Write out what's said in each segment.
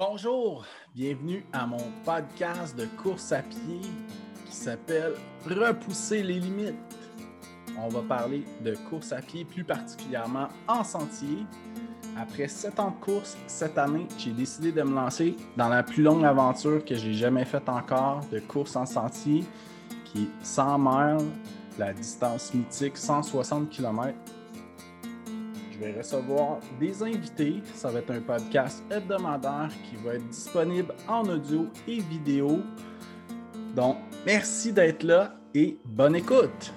Bonjour, bienvenue à mon podcast de course à pied qui s'appelle Repousser les limites. On va parler de course à pied, plus particulièrement en sentier. Après sept ans de course, cette année, j'ai décidé de me lancer dans la plus longue aventure que j'ai jamais faite encore de course en sentier, qui est 100 miles, la distance mythique 160 km vais recevoir des invités. Ça va être un podcast hebdomadaire qui va être disponible en audio et vidéo. Donc, merci d'être là et bonne écoute.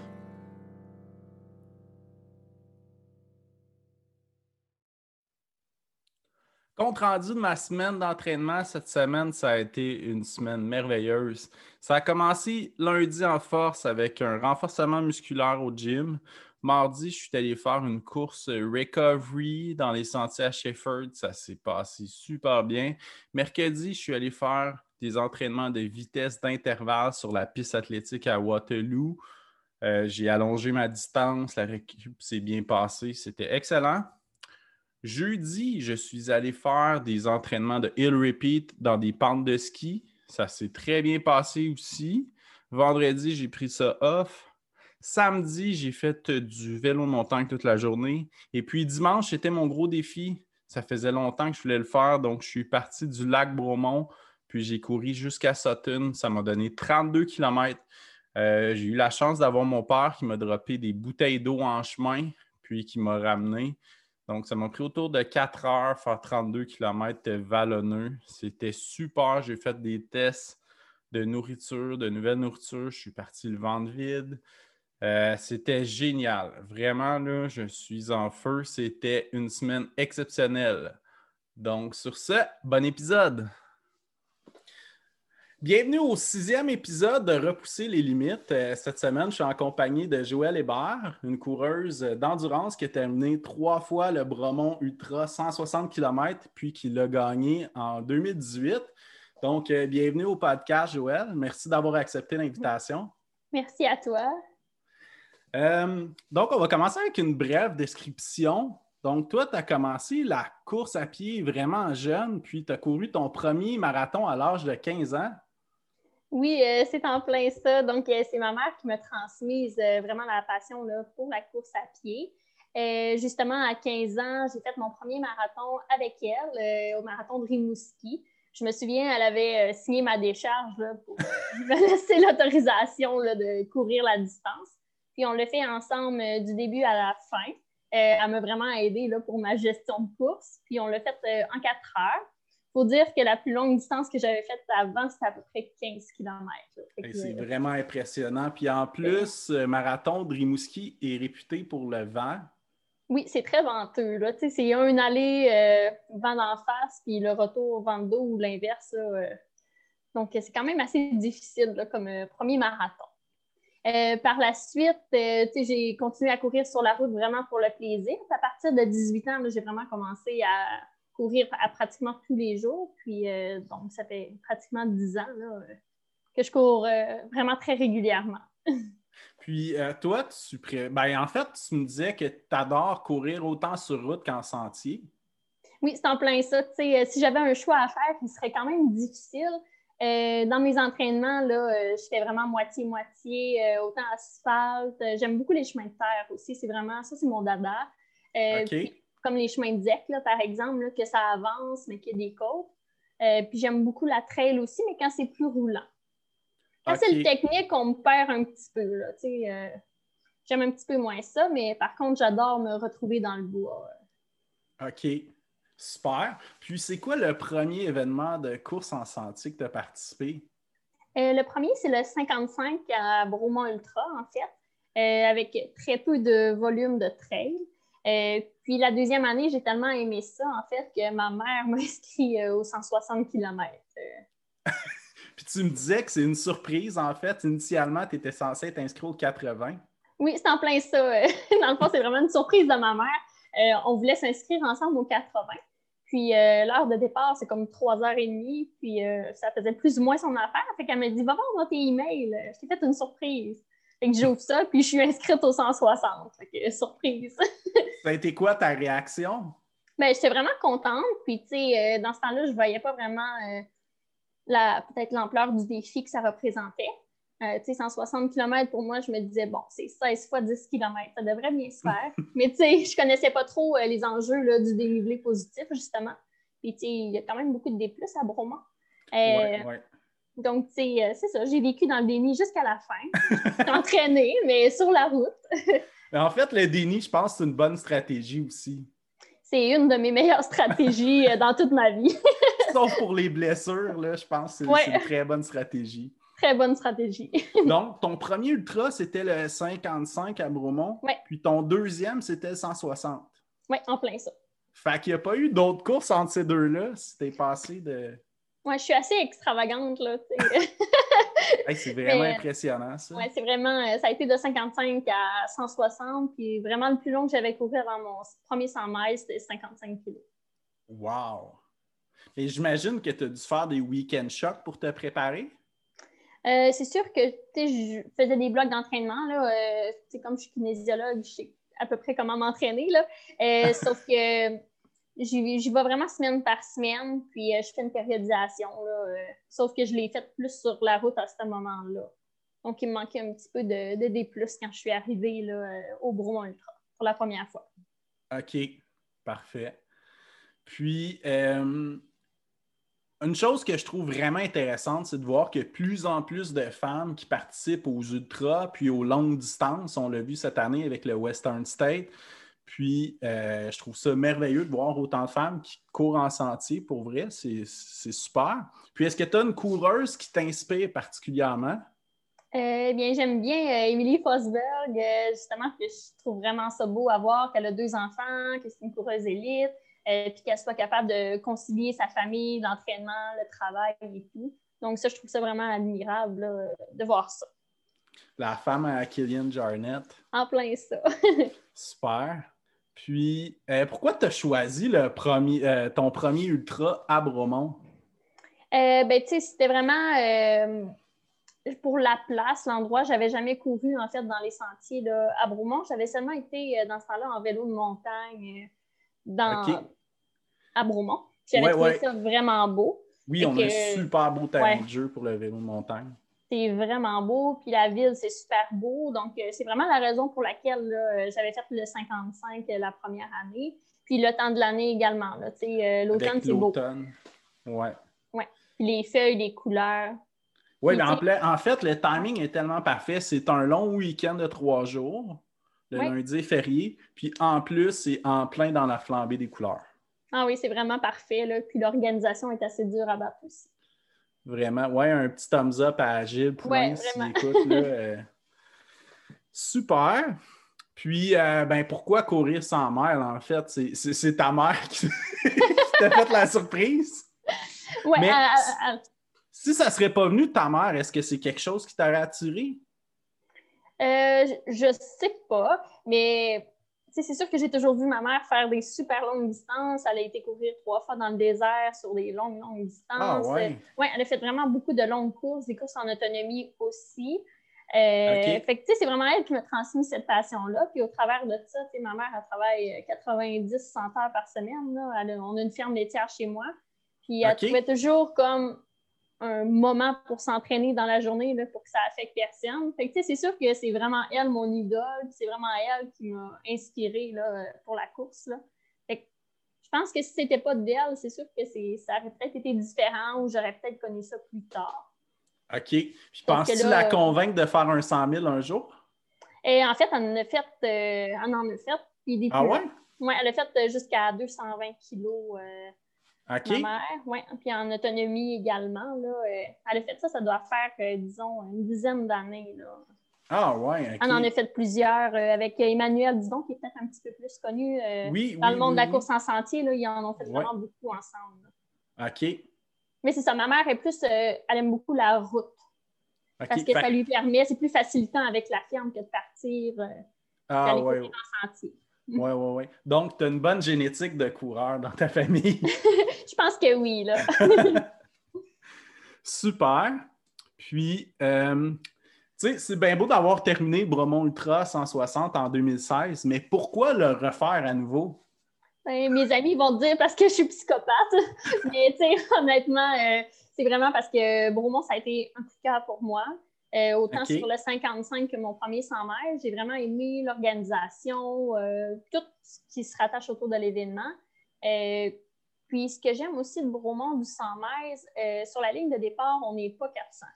Compte rendu de ma semaine d'entraînement, cette semaine, ça a été une semaine merveilleuse. Ça a commencé lundi en force avec un renforcement musculaire au gym. Mardi, je suis allé faire une course recovery dans les sentiers à Shefford. Ça s'est passé super bien. Mercredi, je suis allé faire des entraînements de vitesse d'intervalle sur la piste athlétique à Waterloo. Euh, j'ai allongé ma distance, la récup s'est bien passée, c'était excellent. Jeudi, je suis allé faire des entraînements de hill repeat dans des pentes de ski. Ça s'est très bien passé aussi. Vendredi, j'ai pris ça off. Samedi, j'ai fait euh, du vélo de montagne toute la journée. Et puis dimanche, c'était mon gros défi. Ça faisait longtemps que je voulais le faire, donc je suis parti du lac Bromont, puis j'ai couru jusqu'à Sutton. Ça m'a donné 32 km. Euh, j'ai eu la chance d'avoir mon père qui m'a droppé des bouteilles d'eau en chemin, puis qui m'a ramené. Donc, ça m'a pris autour de 4 heures faire 32 km vallonneux. C'était super. J'ai fait des tests de nourriture, de nouvelles nourritures. Je suis parti le ventre vide. Euh, c'était génial. Vraiment, là, je suis en feu. C'était une semaine exceptionnelle. Donc, sur ce, bon épisode. Bienvenue au sixième épisode de Repousser les limites. Euh, cette semaine, je suis en compagnie de Joël Hébert, une coureuse d'endurance qui a terminé trois fois le Bromont Ultra 160 km, puis qui l'a gagné en 2018. Donc, euh, bienvenue au podcast, Joël. Merci d'avoir accepté l'invitation. Merci à toi. Euh, donc, on va commencer avec une brève description. Donc, toi, tu as commencé la course à pied vraiment jeune, puis tu as couru ton premier marathon à l'âge de 15 ans. Oui, euh, c'est en plein ça. Donc, euh, c'est ma mère qui m'a transmise vraiment la passion pour la course à pied. justement, à 15 ans, j'ai fait mon premier marathon avec elle au marathon de Rimouski. Je me souviens, elle avait signé ma décharge pour me laisser l'autorisation de courir la distance. Puis on l'a fait ensemble euh, du début à la fin. Euh, elle m'a vraiment aidé là, pour ma gestion de course. Puis on l'a fait euh, en quatre heures. Il faut dire que la plus longue distance que j'avais faite avant, c'était à peu près 15 km. C'est vraiment impressionnant. Puis en plus, Marathon de Rimouski est réputé pour le vent. Oui, c'est très venteux. C'est un aller vent d'en face, puis le retour vent de dos ou l'inverse. donc, c'est quand même assez difficile comme premier marathon. Euh, par la suite, euh, j'ai continué à courir sur la route vraiment pour le plaisir. À partir de 18 ans, j'ai vraiment commencé à courir à pratiquement tous les jours. Puis, euh, donc, ça fait pratiquement 10 ans que je cours vraiment très régulièrement. Puis, toi, tu ben, en fait, tu me disais que tu adores courir autant sur route qu'en sentier. Oui, c'est en plein ça. si j'avais un choix à faire, il serait quand même difficile. Euh, dans mes entraînements, là, euh, je fais vraiment moitié-moitié, euh, autant asphalte. J'aime beaucoup les chemins de terre aussi. C'est vraiment, ça, c'est mon dada. comme les chemins de deck, par exemple, que ça avance, mais qu'il y a des côtes. puis j'aime beaucoup la trail aussi, mais quand c'est plus roulant. Quand c'est le technique, on me perd un petit peu. j'aime un petit peu moins ça, mais par contre, j'adore me retrouver dans le bois. OK. Super. Puis, c'est quoi le premier événement de course en sentier que tu as participé? Euh, le premier, c'est le 55 à Bromont Ultra, en fait, euh, avec très peu de volume de trail. Euh, puis la deuxième année, j'ai tellement aimé ça, en fait, que ma mère m'a inscrit aux 160 km. puis tu me disais que c'est une surprise, en fait. Initialement, tu étais censé être inscrit aux 80. Oui, c'est en plein ça. Dans le fond, c'est vraiment une surprise de ma mère. on voulait s'inscrire ensemble aux 80. Puis euh, l'heure de départ, c'est comme 3h30, puis euh, ça faisait plus ou moins son affaire. Fait qu'elle m'a dit Va voir dans tes emails, je t'ai fait une surprise. Fait que j'ouvre ça, puis je suis inscrite au 160. Fait que surprise. ça a été quoi ta réaction? Ben, j'étais vraiment contente. Puis, tu sais, dans ce temps-là, je ne voyais pas vraiment peut-être l'ampleur du défi que ça représentait. Euh, 160 km pour moi, je me disais, bon, c'est 16 fois 10 km, ça devrait bien se faire. Mais tu sais, je connaissais pas trop euh, les enjeux là, du dénivelé positif, justement. Puis tu sais, il y a quand même beaucoup de D+, à Bromont. Euh, donc, tu sais, c'est ça, j'ai vécu dans le déni jusqu'à la fin. entraînée, mais sur la route. en fait, le déni, je pense, c'est une bonne stratégie aussi. C'est une de mes meilleures stratégies dans toute ma vie. Sauf pour les blessures, là, je pense que c'est une très bonne stratégie. Très bonne stratégie. Donc, ton premier ultra, c'était le 55 à Bromont. Puis ton deuxième, c'était le 160. Oui, en plein ça. Fait qu'il n'y a pas eu d'autres courses entre ces deux-là, si t'es passé de. Oui, je suis assez extravagante, là. c'est vraiment impressionnant, ça. Oui, c'est vraiment. Euh, ça a été de 55 à 160, puis vraiment le plus long que j'avais couru avant mon premier 100 miles, c'était 55 kilos. Wow! Et j'imagine que tu as dû faire des week-end shocks pour te préparer? Euh, c'est sûr que je faisais des blocs d'entraînement. Euh, comme je suis kinésiologue, je sais à peu près comment m'entraîner. Euh, sauf que j'y vais vraiment semaine par semaine, puis je fais une périodisation. sauf que je l'ai faite plus sur la route à ce moment-là. Donc, il me manquait un petit peu de, de D quand je suis arrivée là, au Bromont Ultra pour la première fois. OK, parfait. Puis, une chose que je trouve vraiment intéressante, c'est de voir que plus en plus de femmes qui participent aux ultras puis aux longues distances. On l'a vu cette année avec le Western State. Puis, euh, je trouve ça merveilleux de voir autant de femmes qui courent en sentier. Pour vrai, c'est super. Puis, est-ce que tu as une coureuse qui t'inspire particulièrement? Eh bien, j'aime bien Emily euh, Fosberg, euh, justement, que je trouve vraiment ça beau à voir qu'elle a deux enfants, que c'est une coureuse élite. Euh, puis qu'elle soit capable de concilier sa famille, l'entraînement, le travail et tout. Donc, ça, je trouve ça vraiment admirable de voir ça. La femme à Killian Jarnett. En plein ça. Super. Puis, euh, pourquoi tu as choisi le premier, euh, ton premier ultra à Bromont? ben, tu sais, c'était vraiment pour la place, l'endroit. J'avais jamais couru, en fait, dans les sentiers à Bromont. J'avais seulement été, dans ce temps-là, en vélo de montagne dans, à Bromont. J'avais trouvé ça vraiment beau. Oui, on a un super beau terrain de jeu pour le vélo de montagne. C'est vraiment beau, puis la ville, c'est super beau. Donc, euh, c'est vraiment la raison pour laquelle j'avais fait le 55 euh, la première année. Puis le temps de l'année également. Euh, l'automne, c'est beau. L'automne, oui. Ouais. Puis les feuilles, les couleurs. Oui, mais en, fait, le timing est tellement parfait. C'est un long week-end de trois jours le lundi férié. Puis en plus, c'est en plein dans la flambée des couleurs. Ah oui, c'est vraiment parfait. Là. Puis l'organisation est assez dure à battre aussi. Vraiment. Ouais, un petit thumbs up à Gilles Poulin s'il écoute. Euh, super. Puis, euh, ben, pourquoi courir sans mère, en fait? C'est ta mère qui, t'a fait la surprise. Oui. Mais si ça ne serait pas venu de ta mère, est-ce que c'est quelque chose qui t'aurait attiré? Euh, je sais pas, mais c'est sûr que j'ai toujours vu ma mère faire des super longues distances. Elle a été courir trois fois dans le désert sur des longues, longues distances. Ah, ouais. elle a fait vraiment beaucoup de longues courses, des courses en autonomie aussi. Euh, fait c'est vraiment elle qui m'a transmis cette passion-là. Puis au travers de ça, ma mère, elle travaille 90-100 heures par semaine. on a une ferme laitière chez moi. Puis elle trouvait toujours comme un moment pour s'entraîner dans la journée là, pour que ça affecte personne. Fait que, c'est sûr que c'est vraiment elle, mon idole, c'est vraiment elle qui m'a inspirée là, pour la course. Là. Fait que, je pense que si c'était pas d'elle, c'est sûr que ça aurait peut-être été différent ou j'aurais peut-être connu ça plus tard. OK. Puis penses-tu la convaincre de faire un 100 000 un jour? Et en fait, elle en a fait. Euh, elle en a fait. ah ouais? Oui, elle a fait euh, jusqu'à 220 kilos. Euh, OK. Ma mère, oui. Puis en autonomie également. Là, euh, elle a fait ça, ça doit faire, euh, disons, une dizaine d'années. Ah, ouais. Elle en a fait plusieurs euh, avec Emmanuel Didon, qui est peut-être un petit peu plus connu dans le monde de la course en sentier. Là, ils en ont fait vraiment beaucoup ensemble. OK. Mais c'est ça, ma mère est plus, elle aime beaucoup la route. Parce que ça lui permet, c'est plus facilitant avec la ferme que de partir ah, ouais, en sentier. Oui, oui, oui. Donc, tu as une bonne génétique de coureur dans ta famille. Je pense que oui, là. Super. Puis, euh, tu sais, c'est bien beau d'avoir terminé Bromont Ultra 160 en 2016, mais pourquoi le refaire à nouveau? Ben, mes amis vont dire parce que je suis psychopathe. Mais honnêtement, euh, c'est vraiment parce que Bromont, ça a été un coup de cœur pour moi. Euh, autant sur le 55 que mon premier 100 mètres. J'ai vraiment aimé l'organisation, euh, tout ce qui se rattache autour de l'événement. Puis ce que j'aime aussi de Bromont du 100 mètres, sur la ligne de départ, on n'est pas 400.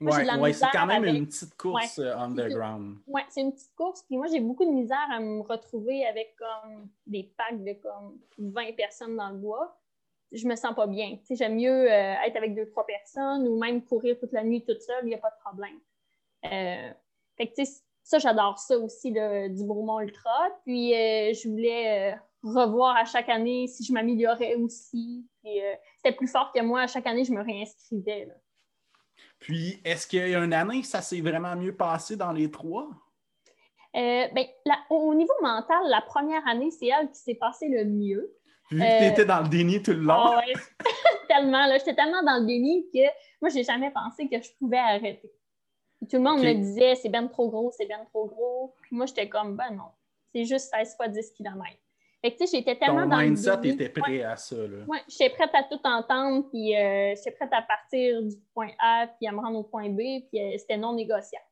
Oui, c'est quand même une petite course euh, underground. Oui, c'est une petite course. Puis moi, j'ai beaucoup de misère à me retrouver avec comme des packs de comme 20 personnes dans le bois. Je me sens pas bien. J'aime mieux euh, être avec deux, trois personnes ou même courir toute la nuit toute seule, il n'y a pas de problème. Euh, fait que, ça, j'adore ça aussi, du Bromont Ultra. Puis je voulais revoir à chaque année si je m'améliorais aussi. c'était plus fort que moi. À chaque année, je me réinscrivais. Là. Puis, est-ce qu'il y a une année que ça s'est vraiment mieux passé dans les trois? Euh, ben, au niveau mental, la première année, c'est elle qui s'est passée le mieux. Vu que tu étais dans le déni tout le long. Ah tellement. J'étais tellement dans le déni que moi, j'ai jamais pensé que je pouvais arrêter. tout le monde me disait, c'est bien trop gros, c'est bien trop gros. Puis moi, j'étais comme, ben non, c'est juste 16 fois 10 km. Fait que, j'étais tellement Ton dans mindset était prêt à ça, là. Oui, j'étais prête à tout entendre, puis euh, j'étais prête à partir du point A, puis à me rendre au point B, puis euh, c'était non négociable.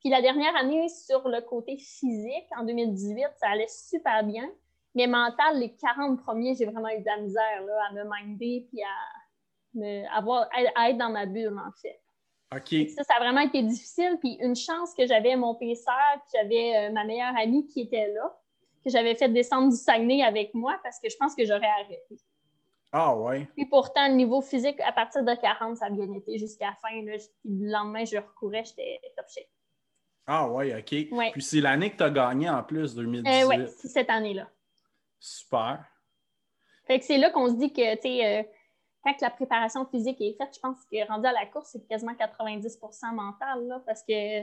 Puis la dernière année, sur le côté physique, en 2018, ça allait super bien. Mais mental, les 40 premiers, j'ai vraiment eu de la misère là, à me minder, puis à, me, avoir, à être dans ma bulle, en fait. Ça, ça a vraiment été difficile. Puis une chance que j'avais mon PCR, puis j'avais euh, ma meilleure amie qui était là que j'avais fait descendre du Saguenay avec moi parce que je pense que j'aurais arrêté. Ah ouais. Puis pourtant, le niveau physique, à partir de 40, ça a bien été jusqu'à la fin. Là, le lendemain, je recourais, j'étais top shape. Ah ouais, OK. Puis c'est l'année que tu as gagné en plus, 2018. Euh, oui, c'est cette année-là. Super. Fait que c'est là qu'on se dit que, tu sais, euh, quand la préparation physique est faite, je pense que rendu à la course, c'est quasiment 90% mental, là, parce que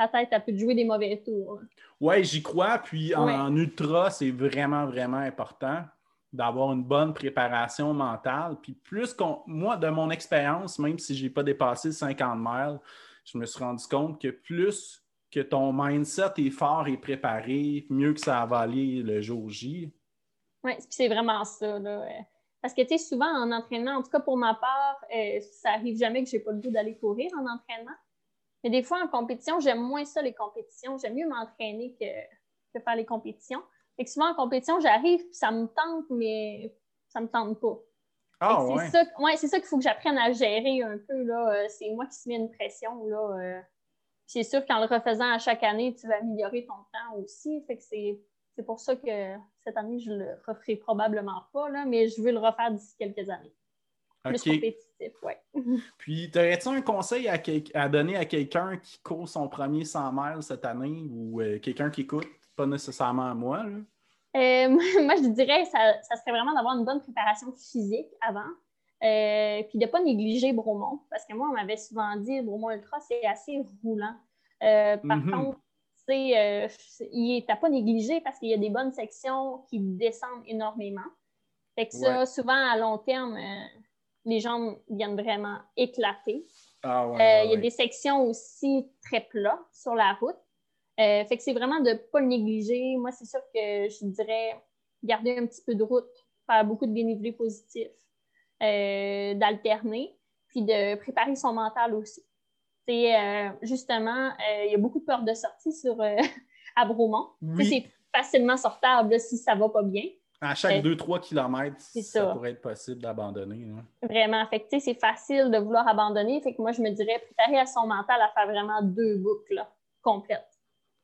ta tête, elle peut jouer des mauvais tours. Oui, j'y crois. Puis en, ultra, c'est vraiment, vraiment important d'avoir une bonne préparation mentale. Puis plus qu'on. Moi, de mon expérience, même si je n'ai pas dépassé 50 miles, je me suis rendu compte que plus que ton mindset est fort et préparé, mieux que ça va aller le jour J. Oui, c'est vraiment ça. Là. Parce que, tu sais, souvent en entraînement, en tout cas pour ma part, euh, ça arrive jamais que je n'ai pas le goût d'aller courir en entraînement. Mais des fois, en compétition, j'aime moins ça, les compétitions. J'aime mieux m'entraîner que, faire les compétitions. Fait que souvent, en compétition, j'arrive, puis ça me tente, mais ça me tente pas. Ah, ouais. C'est ça, ouais, ça qu'il faut que j'apprenne à gérer un peu. Là. Euh, c'est moi qui se mets une pression. Là. Euh. C'est sûr qu'en le refaisant à chaque année, tu vas améliorer ton temps aussi. Fait que c'est, pour ça que cette année, je le referai probablement pas, là, mais je veux le refaire d'ici quelques années. Plus compétitif, oui. Puis, aurais-tu un conseil à, donner à quelqu'un qui court son premier 100 miles cette année ou euh, quelqu'un qui écoute, pas nécessairement à moi? Là? Euh, moi, je dirais que ça, serait vraiment d'avoir une bonne préparation physique avant. Euh, puis de ne pas négliger Bromont, parce que moi, on m'avait souvent dit Bromont Ultra, c'est assez roulant. par mm-hmm. contre, il n'est pas négligé parce qu'il y a des bonnes sections qui descendent énormément. Fait que ça, souvent, à long terme, les jambes viennent vraiment éclater. Ah euh, il y a des sections aussi très plats sur la route. Euh, fait que c'est vraiment de ne pas le négliger. Moi, c'est sûr que je dirais garder un petit peu de route, faire beaucoup de dénivelé positif, euh, d'alterner, puis de préparer son mental aussi. C'est justement, il y a beaucoup de peur de sortie sur à Bromont. C'est facilement sortable si ça ne va pas bien. À chaque 2-3 km, ça, pourrait être possible d'abandonner. Vraiment. Fait c'est facile de vouloir abandonner. Fait que moi, je me dirais préparer à son mental à faire vraiment deux boucles complètes.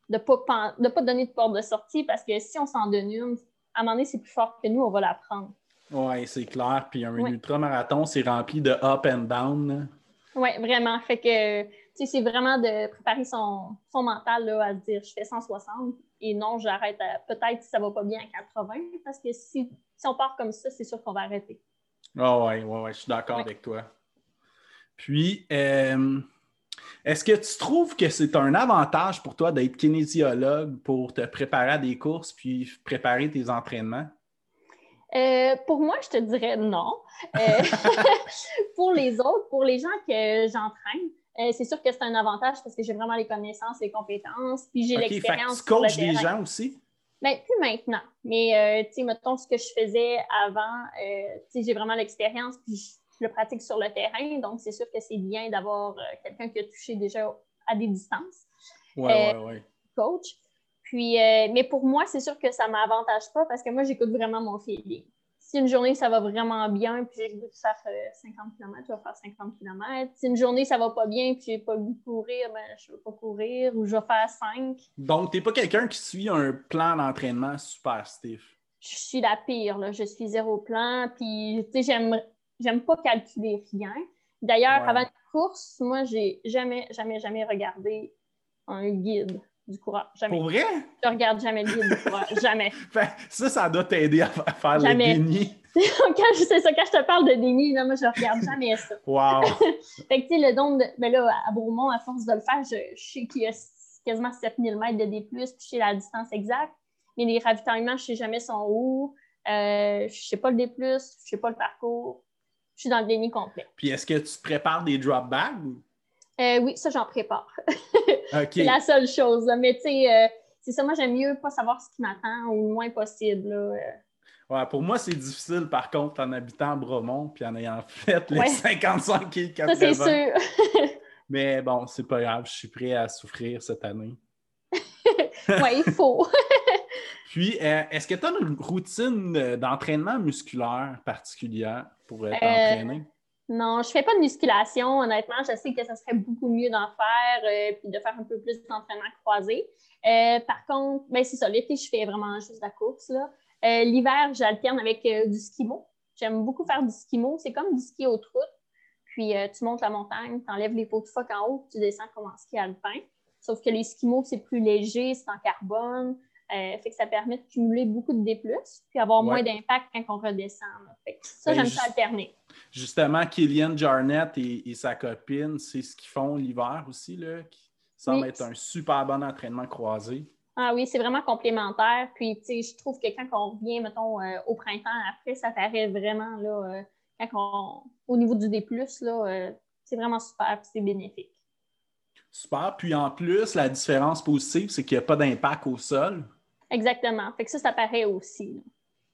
De ne pas, de pas donner de porte de sortie parce que si on s'en donne une, à un moment donné, c'est plus fort que nous, on va la prendre. Oui, c'est clair. Puis un ultramarathon, c'est rempli de up and down. Oui, vraiment. Fait que c'est vraiment de préparer son, son mental là, à se dire je fais 160, et non, j'arrête peut-être si ça va pas bien à 80, parce que si, si on part comme ça, c'est sûr qu'on va arrêter. Ah oh, oui, ouais, ouais, je suis d'accord avec toi. Puis, euh, est-ce que tu trouves que c'est un avantage pour toi d'être kinésiologue pour te préparer à des courses puis préparer tes entraînements? Euh, pour moi, je te dirais non. Euh, pour les autres, pour les gens que j'entraîne, euh, c'est sûr que c'est un avantage parce que j'ai vraiment les connaissances, les compétences, puis j'ai l'expérience. Tu coaches des gens aussi? Ben, plus maintenant. Mais, tu sais, mettons ce que je faisais avant, tu sais, j'ai vraiment l'expérience, puis je, le pratique sur le terrain. Donc, c'est sûr que c'est bien d'avoir quelqu'un qui a touché déjà à des distances. Oui, oui, oui. Coach. Puis, euh, mais pour moi, c'est sûr que ça ne m'avantage pas parce que moi, j'écoute vraiment mon feeling. Si une journée, ça va vraiment bien, puis j'ai le goût de faire 50 km, je vais faire 50 km. Si une journée, ça va pas bien, puis j'ai pas le goût de courir, ben, je ne vais pas courir ou je vais faire 5. Donc, tu n'es pas quelqu'un qui suit un plan d'entraînement super stiff? Je suis la pire, là. Je suis zéro plan, puis, tu sais, j'aime, j'aime pas calculer rien. D'ailleurs, avant une course, moi, j'ai jamais, jamais, jamais regardé un guide du courage. Jamais. Pour vrai? Je regarde jamais le guide du courage. Jamais. ça, ça doit t'aider à faire jamais. le déni. quand, c'est ça, quand je te parle de déni, là, moi, je regarde jamais ça. Wow! fait que, tu sais, le don de. Ben là, à Beaumont, à force de le faire, je, sais qu'il y a quasiment 7000 mètres de D, puis je sais la distance exacte. Mais les ravitaillements, je ne sais jamais son où. Euh, je ne sais pas le D, je ne sais pas le parcours. Je suis dans le déni complet. Puis est-ce que tu te prépares des drop bags? Euh, oui, ça, j'en prépare. c'est la seule chose. Mais tu sais, euh, c'est ça, moi, j'aime mieux pas savoir ce qui m'attend ou le moins possible. Euh. Ouais, pour moi, c'est difficile, par contre, en habitant à Bromont puis en ayant fait les 55 et 80. Ça, c'est sûr. Mais bon, c'est pas grave, je suis prêt à souffrir cette année. oui, il faut. puis, est-ce que tu as une routine d'entraînement musculaire particulière pour t'entraîner? Non, je fais pas de musculation, honnêtement. Je sais que ça serait beaucoup mieux d'en faire euh, puis de faire un peu plus d'entraînement croisé. Euh, par contre, ben c'est ça, l'été, je fais vraiment juste la course. Euh, l'hiver, j'alterne avec du skimo. J'aime beaucoup faire du skimo. C'est comme du ski au route. Puis tu montes la montagne, tu enlèves les pots de phoque en haut, tu descends comme en ski alpin. Sauf que les skimos, c'est plus léger, c'est en carbone. fait que ça permet de cumuler beaucoup de D+, puis avoir moins d'impact quand on redescend. Fait ça, ben, j'aime ça alterner justement, Killian Jarnett et, sa copine, c'est ce qu'ils font l'hiver aussi, là, qui semble être un super bon entraînement croisé. Ah oui, c'est vraiment complémentaire. Puis, tu sais, je trouve que quand on revient, mettons, euh, au printemps, après, ça paraît vraiment, là, euh, quand au niveau du D+, là, euh, c'est vraiment super, c'est bénéfique. Super. Puis, en plus, la différence positive, c'est qu'il n'y a pas d'impact au sol. Exactement. Fait que ça, ça paraît aussi.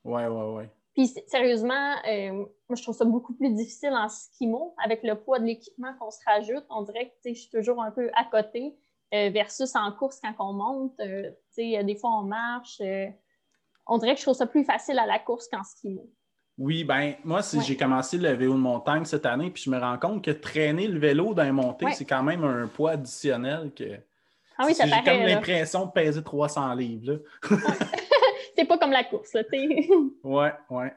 Oui, oui, oui. Puis sérieusement, euh, moi je trouve ça beaucoup plus difficile en skimo avec le poids de l'équipement qu'on se rajoute. On dirait que je suis toujours un peu à côté euh, versus en course quand on monte. Euh, des fois on marche. on dirait que je trouve ça plus facile à la course qu'en skimo. Oui, ben moi, j'ai commencé le vélo de montagne cette année, puis je me rends compte que traîner le vélo dans montée, c'est quand même un poids additionnel que. Ah oui, ça J'ai comme l'impression de peser 300 livres. Là. c'est pas comme la course, là, Ouais, ouais.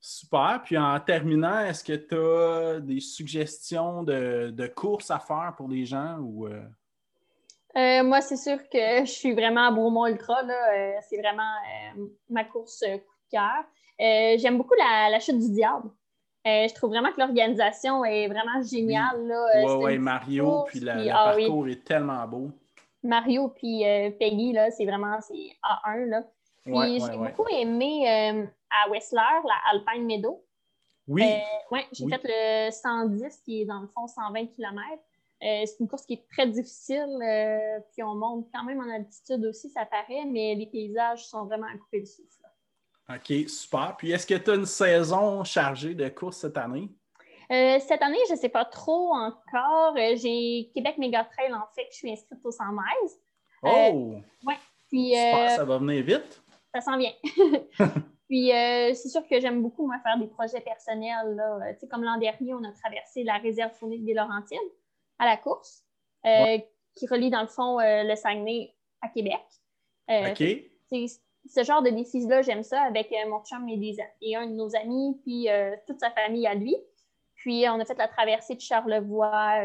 Super. Puis en terminant, est-ce que tu as des suggestions de, de courses à faire pour les gens ou. Euh? Euh, moi, c'est sûr que je suis vraiment à Beaumont Ultra. Euh, c'est vraiment ma course coup de cœur. J'aime beaucoup la, chute du diable. je trouve vraiment que l'organisation est vraiment géniale. Oui, oui, Mario, puis, le ah parcours est tellement beau. Mario puis Peggy, là, c'est vraiment A1. Là. Puis j'ai beaucoup aimé euh, à Whistler, la Alpine Meadow. Oui. Euh, oui, j'ai fait le 110 qui est dans le fond 120 km. Euh, c'est une course qui est très difficile, puis on monte quand même en altitude aussi, ça paraît, mais les paysages sont vraiment à couper le souffle. OK, super. Puis est-ce que tu as une saison chargée de courses cette année? cette année, je ne sais pas trop encore. j'ai Québec Méga Trail, en fait, je suis inscrite au 100 miles. Oh! oui. Puis, ça va venir vite ça s'en vient. Puis euh, c'est sûr que j'aime beaucoup moi, faire des projets personnels. Là. Comme l'an dernier, on a traversé la réserve faunique des Laurentides à la course, euh, qui relie dans le fond euh, le Saguenay à Québec. OK. Ce genre de décision-là, j'aime ça avec mon chum et, et, un de nos amis, puis toute sa famille à lui. Puis on a fait la traversée de Charlevoix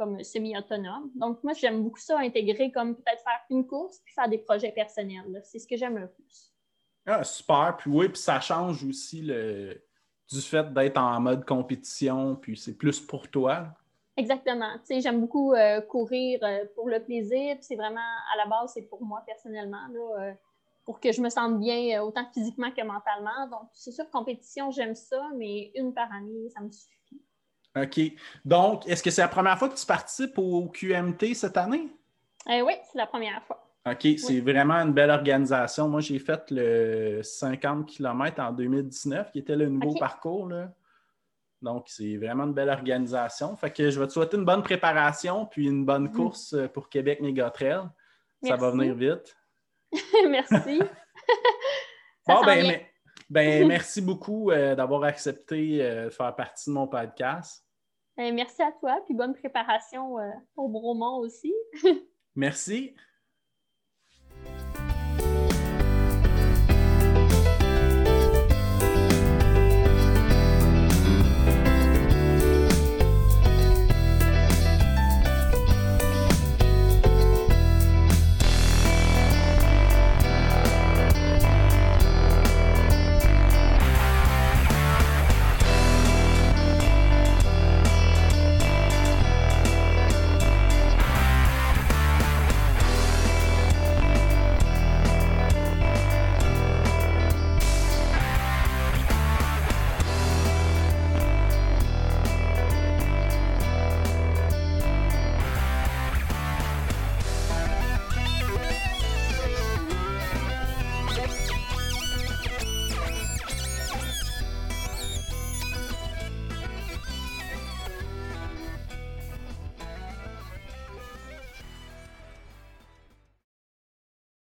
comme semi-autonome. Donc, moi, j'aime beaucoup ça, intégrer comme peut-être faire une course puis faire des projets personnels. C'est ce que j'aime le plus. Ah, super. Puis oui, puis ça change aussi le... du fait d'être en mode compétition, puis c'est plus pour toi. Exactement. Tu sais, j'aime beaucoup euh, courir euh, pour le plaisir, puis c'est vraiment, à la base, c'est pour moi personnellement, là, euh, pour que je me sente bien autant physiquement que mentalement. Donc, c'est sûr, compétition, j'aime ça, mais une par année, ça me suffit. OK. Donc, est-ce que c'est la première fois que tu participes au QMT cette année? Euh, oui, c'est la première fois. OK, c'est vraiment une belle organisation. Moi, j'ai fait le 50 km en 2019, qui était le nouveau parcours. Là. Donc, c'est vraiment une belle organisation. Fait que je vais te souhaiter une bonne préparation puis une bonne mm. course euh, pour Québec Mégatrail. Ça va venir vite. merci. bon, ben, ben, merci beaucoup euh, d'avoir accepté euh, de faire partie de mon podcast. merci à toi, puis bonne préparation au Bromont aussi. merci.